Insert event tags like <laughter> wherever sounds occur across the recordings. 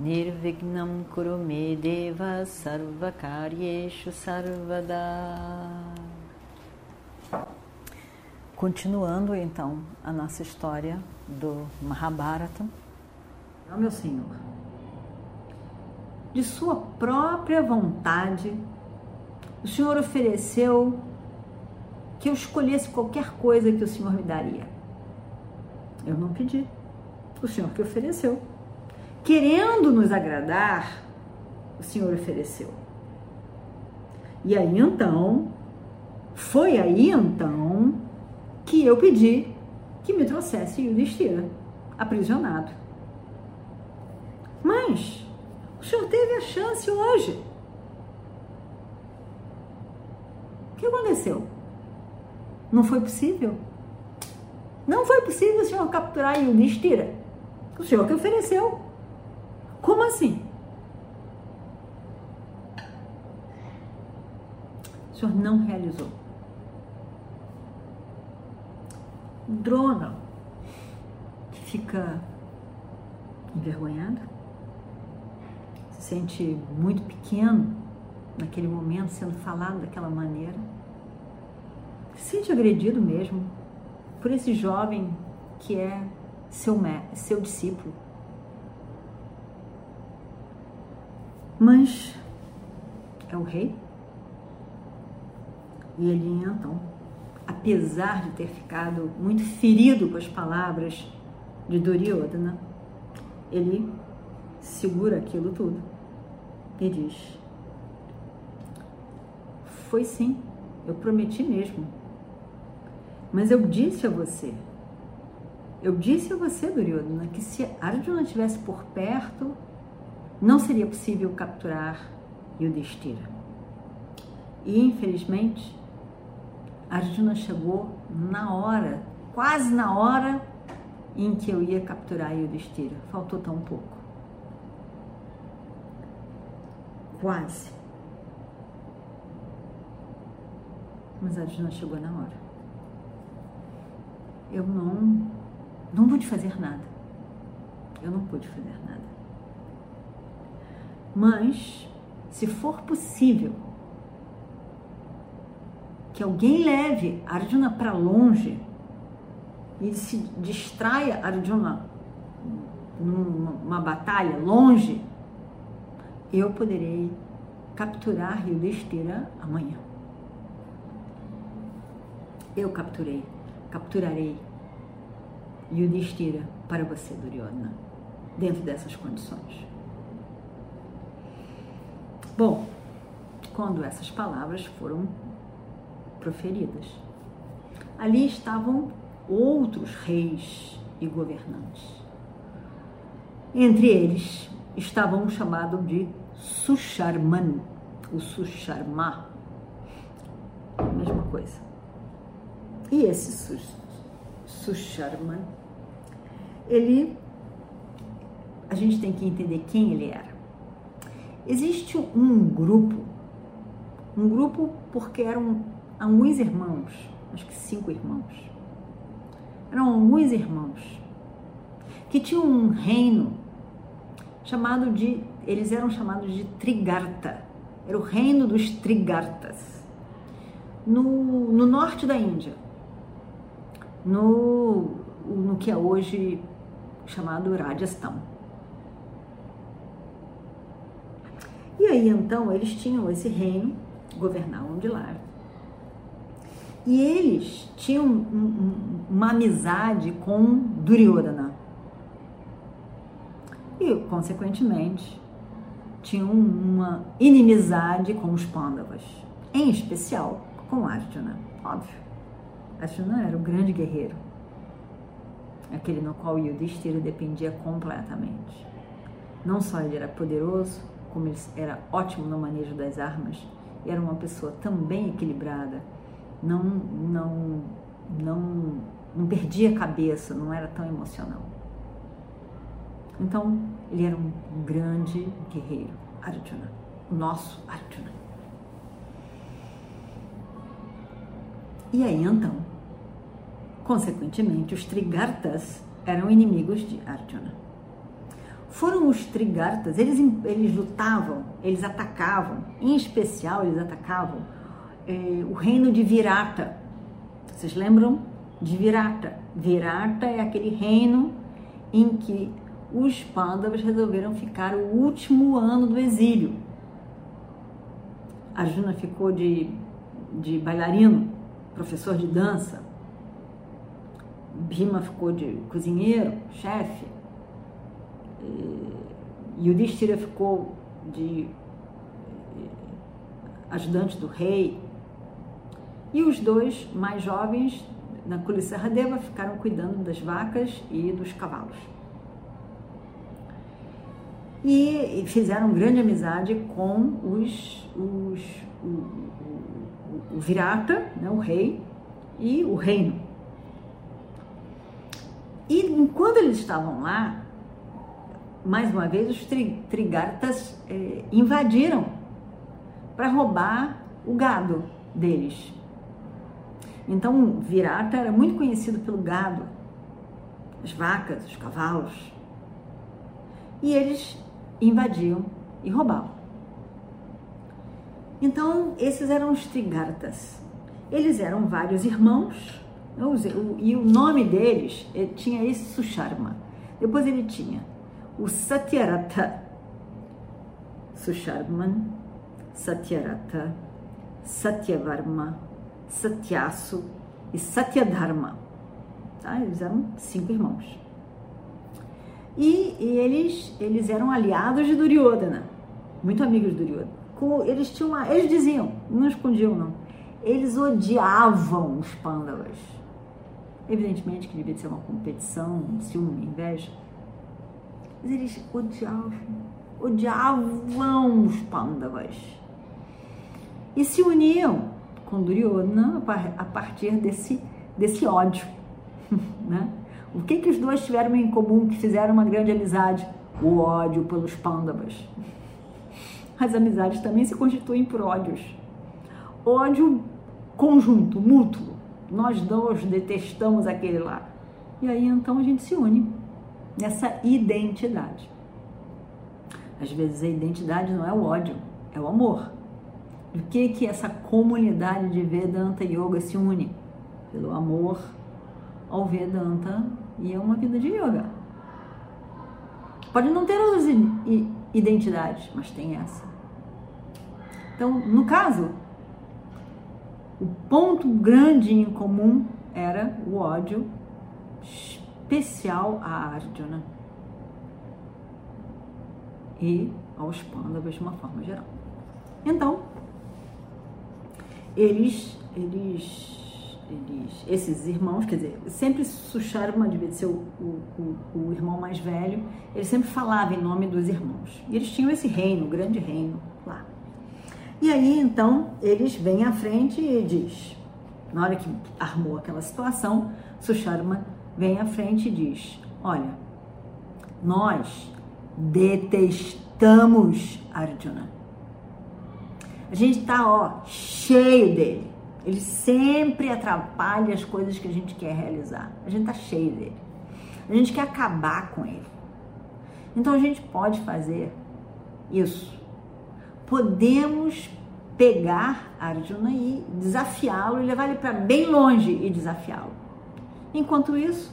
Nirvignam Kurume Deva Sarvakaryeshu Sarvada Continuando então a nossa história do Mahabharata. Oh, meu Senhor, de sua própria vontade, o Senhor ofereceu que eu escolhesse qualquer coisa que o Senhor me daria. Eu não pedi. O Senhor que ofereceu. Querendo nos agradar, o Senhor ofereceu. E aí então, foi aí então que eu pedi que me trouxesse Yudhishthira, aprisionado. Mas o senhor teve a chance hoje. O que aconteceu? Não foi possível? Não foi possível o senhor capturar Yudhishthira. O senhor que ofereceu. Como assim? O senhor não realizou. Drona fica envergonhado, se sente muito pequeno naquele momento, sendo falado daquela maneira, se sente agredido mesmo por esse jovem que é seu, seu discípulo. Mas é o rei. E ele então apesar de ter ficado muito ferido com as palavras de Duryodhana, ele segura aquilo tudo e diz: Foi sim, eu prometi mesmo. Mas eu disse a você, eu disse a você, Duryodhana, que se Arjuna estivesse por perto, não seria possível capturar Yudhishthira. E infelizmente, Arjuna chegou na hora, quase na hora em que eu ia capturar Yudhishthira. Faltou tão pouco. Quase. Mas Arjuna chegou na hora. Eu não, não pude fazer nada. Eu não pude fazer nada. Mas, se for possível, que alguém leve Arjuna para longe e se distraia Arjuna numa batalha longe, eu poderei capturar Yudhishthira amanhã. Eu capturei, capturarei Yudhishthira para você, Duryodhana, dentro dessas condições. Bom, quando essas palavras foram proferidas. Ali estavam outros reis e governantes. Entre eles estavam um chamado de Susharman, o Susharma, mesma coisa. E esse Susharman, ele, a gente tem que entender quem ele era. Existe um grupo, um grupo porque eram alguns irmãos, acho que cinco irmãos. Eram alguns irmãos que tinham um reino chamado de, eles eram chamados de Trigarta. Era o reino dos Trigartas. No, no norte da Índia, no, no que é hoje chamado Rajasthan. E aí então eles tinham esse reino, governavam de lá. E eles tinham um, um, uma amizade com Duryodhana. E, consequentemente, tinham uma inimizade com os Pandavas, em especial com Arjuna, óbvio. Arjuna era o grande guerreiro, aquele no qual Yudhishthira dependia completamente. Não só ele era poderoso, como ele era ótimo no manejo das armas, era uma pessoa também equilibrada, não, não, não, não perdia a cabeça, não era tão emocional. Então, ele era um grande guerreiro, Arjuna, o nosso Arjuna. E aí então, consequentemente, os Trigartas eram inimigos de Arjuna. Foram os Trigartas, eles, eles lutavam, eles atacavam, em especial eles atacavam eh, o reino de Virata. Vocês lembram de Virata? Virata é aquele reino em que os Pandavas resolveram ficar o último ano do exílio. Arjuna ficou de, de bailarino, professor de dança. Bhima ficou de cozinheiro, chefe. Yudhishthira ficou de ajudante do rei. E os dois mais jovens, na Kulisarradeva, ficaram cuidando das vacas e dos cavalos. E fizeram grande amizade com os, os o, o, o Virata, né, o rei, e o reino. E enquanto eles estavam lá, mais uma vez os tri, Trigartas eh, invadiram para roubar o gado deles. Então, Virata era muito conhecido pelo gado, as vacas, os cavalos. E eles invadiam e roubavam. Então, esses eram os Trigartas. Eles eram vários irmãos, e o nome deles tinha esse Susharma. Depois ele tinha o Satyarata, Susharman, Satyarata, Satyavarma, Satyasu e Satyadharma. Tá? Eles eram cinco irmãos. E, eles, eles eram aliados de Duryodhana, muito amigos de Duryodhana. Eles tinham uma, eles diziam, não escondiam não, eles odiavam os Pandavas. Evidentemente que devia ser uma competição, um ciúme, inveja. Mas eles odiavam, odiavam os Pandavas. E se uniam com Duryodhana a partir desse, desse ódio. <laughs> Né? O que, que os dois tiveram em comum que fizeram uma grande amizade? O ódio pelos Pandavas. <laughs> As amizades também se constituem por ódios. Ódio conjunto, mútuo. Nós dois detestamos aquele lá. E aí então a gente se une nessa identidade. Às vezes a identidade não é o ódio, é o amor. Do que que essa comunidade de Vedanta Yoga se une? Pelo amor ao Vedanta e a uma vida de yoga. Pode não ter outras identidades, mas tem essa. Então, no caso, o ponto grande em comum era o ódio especial a Arjuna e aos Pandavas de uma forma geral. Então, eles, eles eles, esses irmãos, quer dizer, sempre Susharma devia ser o, o, o, irmão mais velho, ele sempre falava em nome dos irmãos. E eles tinham esse reino, o grande reino lá. E aí, então, eles vêm à frente e diz, na hora que armou aquela situação, Susharma vem à frente e diz, olha, nós detestamos Arjuna. A gente tá, ó, cheio dele ele sempre atrapalha as coisas que a gente quer realizar. A gente tá cheio dele. A gente quer acabar com ele. Então a gente pode fazer isso. Podemos pegar Arjuna e desafiá-lo e levar ele para bem longe e desafiá-lo. Enquanto isso,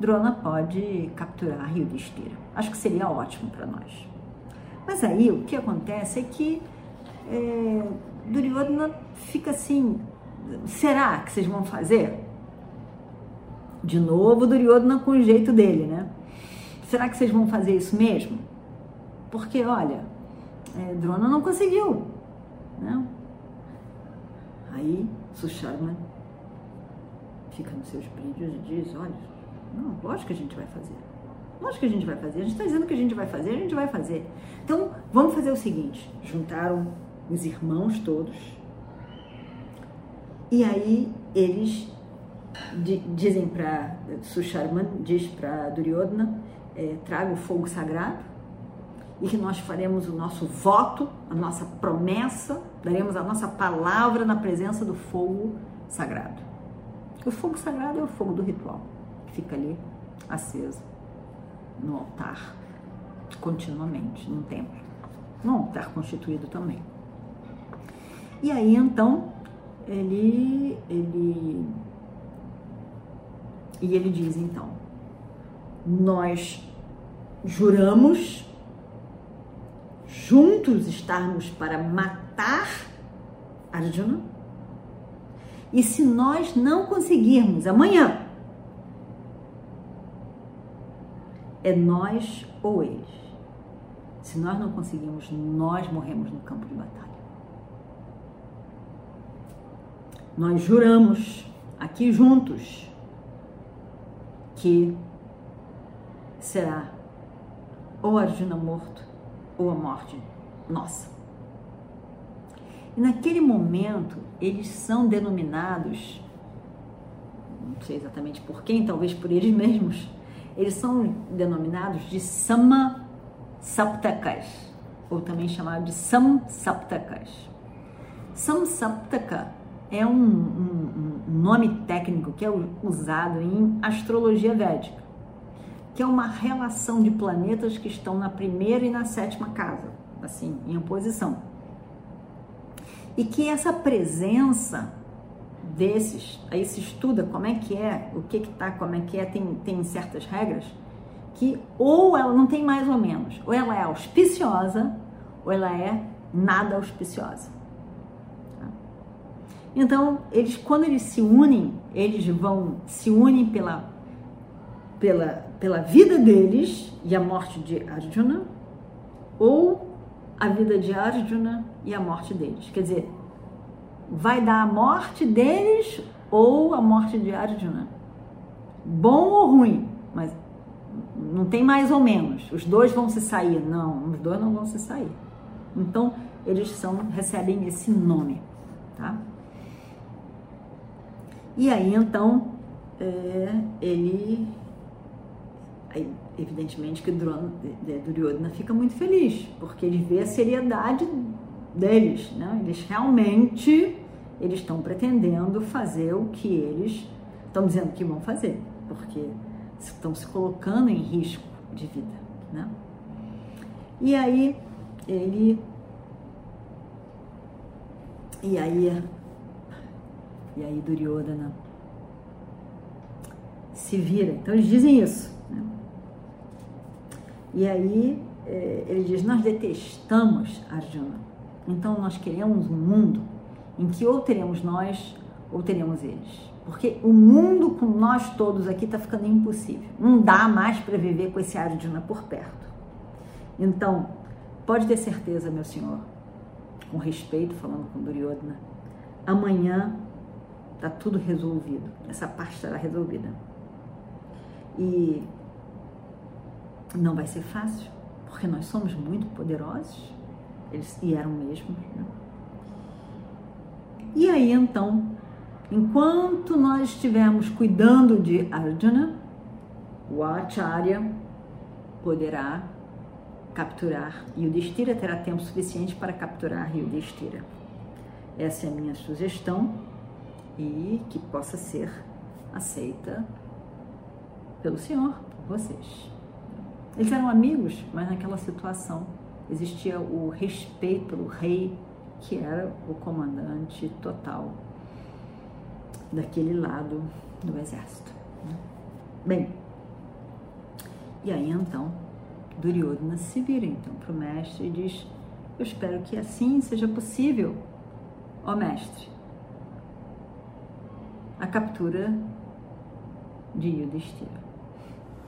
Drona pode capturar Yudhishthira. Acho que seria ótimo para nós. Mas aí o que acontece é que é, Duryodhana fica assim, será que vocês vão fazer? De novo, Duryodhana com o jeito dele, né? Será que vocês vão fazer isso mesmo? Porque, olha, é, Drona não conseguiu, né? Aí, Susharma fica nos seus brilhos e diz, olha, não, lógico que a gente vai fazer. Lógico que a gente vai fazer. A gente está dizendo que a gente vai fazer, a gente vai fazer. Então, vamos fazer o seguinte: juntaram os irmãos todos. E aí eles dizem para Susharman, diz para Duryodhana, é, traga o fogo sagrado e que nós faremos o nosso voto, a nossa promessa, daremos a nossa palavra na presença do fogo sagrado. O fogo sagrado é o fogo do ritual, que fica ali aceso no altar, continuamente, no templo. No altar constituído também. E aí então ele, ele e ele diz então, nós juramos juntos estarmos para matar Arjuna. E se nós não conseguirmos amanhã, é nós ou eles. Se nós não conseguirmos, nós morremos no campo de batalha. Nós juramos aqui juntos que será ou Arjuna morto ou a morte nossa. E naquele momento, eles são denominados, não sei exatamente por quem, talvez por eles <laughs> mesmos, eles são denominados de Sama Saptakas, ou também chamado de Sam Saptakas. Sam Saptaka é um, um, um nome técnico que é usado em astrologia védica que é uma relação de planetas que estão na primeira e na sétima casa, assim, em oposição. E que essa presença desses, aí se estuda como é que é, o que que tá, como é que é, tem, tem certas regras, que ou ela não tem mais ou menos, ou ela é auspiciosa, ou ela é nada auspiciosa. Tá? Então, eles, quando eles se unem, eles vão se unem pela pela, pela vida deles e a morte de Arjuna, ou a vida de Arjuna e a morte deles. Quer dizer, vai dar a morte deles ou a morte de Arjuna. Bom ou ruim, mas não tem mais ou menos. Os dois vão se sair. Não, os dois não vão se sair. Então, eles são, recebem esse nome, tá? E aí, então, é, ele Aí, evidentemente que Duryodhana fica muito feliz, porque ele vê a seriedade deles, né? Eles realmente eles estão pretendendo fazer o que eles estão dizendo que vão fazer, porque estão se colocando em risco de vida, né? E aí ele e aí e aí Duryodhana se vira. Então eles dizem isso. E aí é, ele diz: Nós detestamos Arjuna. Então nós queremos um mundo em que ou teremos nós ou teremos eles. Porque o mundo com nós todos aqui está ficando impossível. Não dá mais para viver com esse Arjuna por perto. Então, pode ter certeza, meu senhor, com respeito, falando com Duryodhana, amanhã está tudo resolvido. Essa parte estará resolvida. E não vai ser fácil, porque nós somos muito poderosos, eles e eram mesmo. Né? E aí então, enquanto nós estivermos cuidando de Arjuna, o Acharya poderá capturar Yudhishthira, terá tempo suficiente para capturar Yudhishthira. Essa é a minha sugestão e que possa ser aceita pelo Senhor, por vocês. Eles eram amigos, mas naquela situação existia o respeito pelo rei, que era o comandante total daquele lado do exército. Né? Bem, e aí então Duryodhana se vira então para o mestre e diz: Eu espero que assim seja possível, ó mestre, a captura de Yudhishthira.